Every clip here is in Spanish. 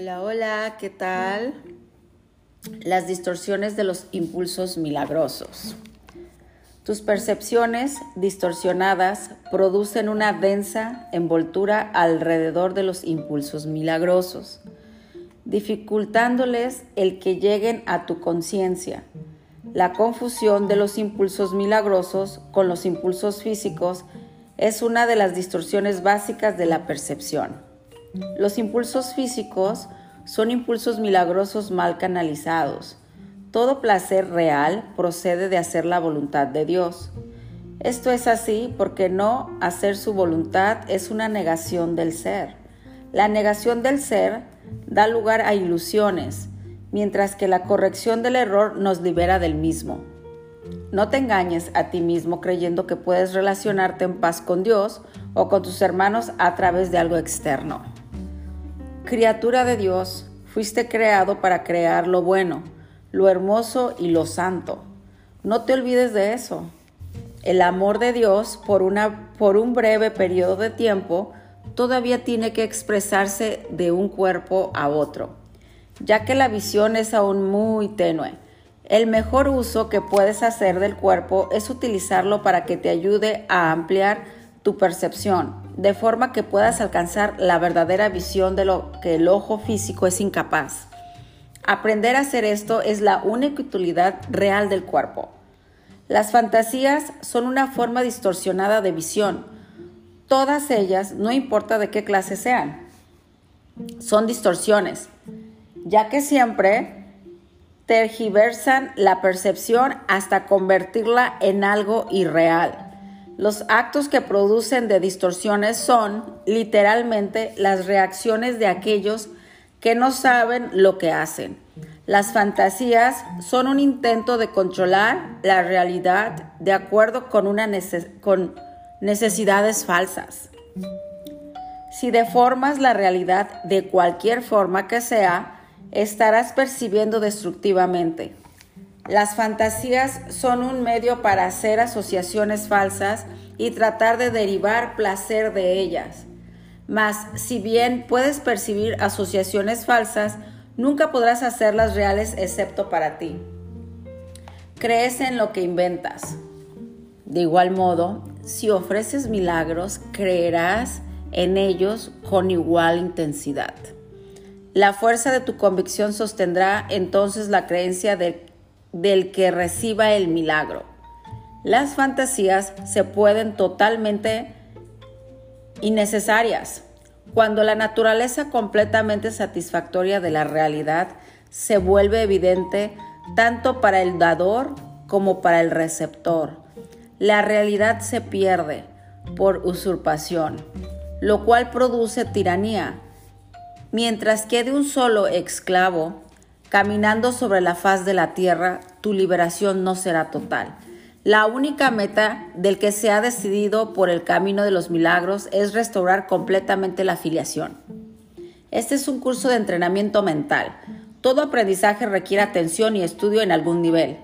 Hola, hola, ¿qué tal? Las distorsiones de los impulsos milagrosos. Tus percepciones distorsionadas producen una densa envoltura alrededor de los impulsos milagrosos, dificultándoles el que lleguen a tu conciencia. La confusión de los impulsos milagrosos con los impulsos físicos es una de las distorsiones básicas de la percepción. Los impulsos físicos son impulsos milagrosos mal canalizados. Todo placer real procede de hacer la voluntad de Dios. Esto es así porque no hacer su voluntad es una negación del ser. La negación del ser da lugar a ilusiones, mientras que la corrección del error nos libera del mismo. No te engañes a ti mismo creyendo que puedes relacionarte en paz con Dios o con tus hermanos a través de algo externo. Criatura de Dios, fuiste creado para crear lo bueno, lo hermoso y lo santo. No te olvides de eso. El amor de Dios por, una, por un breve periodo de tiempo todavía tiene que expresarse de un cuerpo a otro, ya que la visión es aún muy tenue. El mejor uso que puedes hacer del cuerpo es utilizarlo para que te ayude a ampliar tu percepción, de forma que puedas alcanzar la verdadera visión de lo que el ojo físico es incapaz. Aprender a hacer esto es la única utilidad real del cuerpo. Las fantasías son una forma distorsionada de visión. Todas ellas, no importa de qué clase sean, son distorsiones, ya que siempre tergiversan la percepción hasta convertirla en algo irreal. Los actos que producen de distorsiones son literalmente las reacciones de aquellos que no saben lo que hacen. Las fantasías son un intento de controlar la realidad de acuerdo con, con necesidades falsas. Si deformas la realidad de cualquier forma que sea, estarás percibiendo destructivamente. Las fantasías son un medio para hacer asociaciones falsas y tratar de derivar placer de ellas. Mas, si bien puedes percibir asociaciones falsas, nunca podrás hacerlas reales excepto para ti. Crees en lo que inventas. De igual modo, si ofreces milagros, creerás en ellos con igual intensidad. La fuerza de tu convicción sostendrá entonces la creencia de del que reciba el milagro. Las fantasías se pueden totalmente innecesarias cuando la naturaleza completamente satisfactoria de la realidad se vuelve evidente tanto para el dador como para el receptor. La realidad se pierde por usurpación, lo cual produce tiranía, mientras quede un solo esclavo Caminando sobre la faz de la tierra, tu liberación no será total. La única meta del que se ha decidido por el camino de los milagros es restaurar completamente la afiliación. Este es un curso de entrenamiento mental. Todo aprendizaje requiere atención y estudio en algún nivel.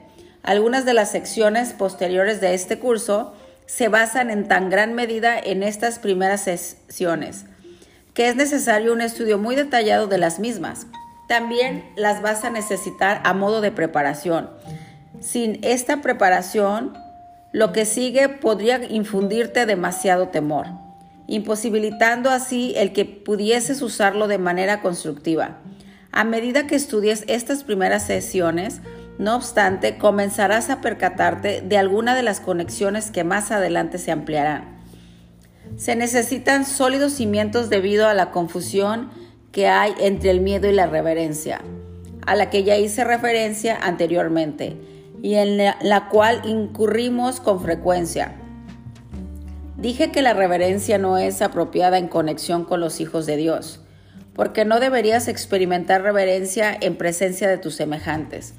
Algunas de las secciones posteriores de este curso se basan en tan gran medida en estas primeras sesiones que es necesario un estudio muy detallado de las mismas. También las vas a necesitar a modo de preparación. Sin esta preparación, lo que sigue podría infundirte demasiado temor, imposibilitando así el que pudieses usarlo de manera constructiva. A medida que estudies estas primeras sesiones, no obstante, comenzarás a percatarte de alguna de las conexiones que más adelante se ampliarán. Se necesitan sólidos cimientos debido a la confusión que hay entre el miedo y la reverencia, a la que ya hice referencia anteriormente y en la, cual incurrimos con frecuencia. Dije que la reverencia no es apropiada en conexión con los hijos de Dios, porque no deberías experimentar reverencia en presencia de tus semejantes.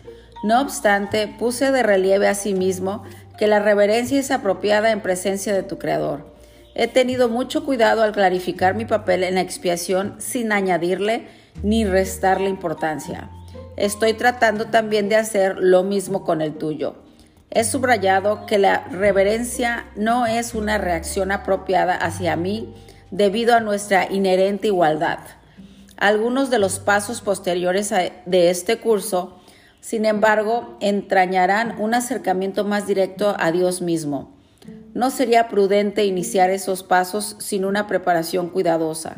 No obstante, puse de relieve a sí mismo que la reverencia es apropiada en presencia de tu Creador He tenido mucho cuidado al clarificar mi papel en la expiación sin añadirle ni restarle importancia. Estoy tratando también de hacer lo mismo con el tuyo. He subrayado que la reverencia no es una reacción apropiada hacia mí debido a nuestra inherente igualdad. Algunos de los pasos posteriores de este curso, sin embargo, entrañarán un acercamiento más directo a Dios mismo. No sería prudente iniciar esos pasos sin una preparación cuidadosa,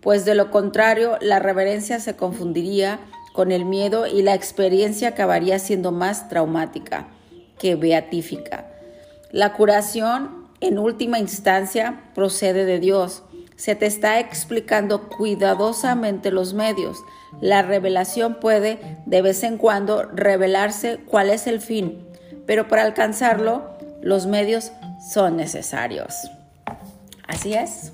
pues de lo contrario la reverencia se confundiría con el miedo y la experiencia acabaría siendo más traumática que beatífica. La curación, en última instancia, procede de Dios. Se te está explicando cuidadosamente los medios. La revelación puede, de vez en cuando, revelarse cuál es el fin, pero para alcanzarlo, los medios son necesarios. Así es.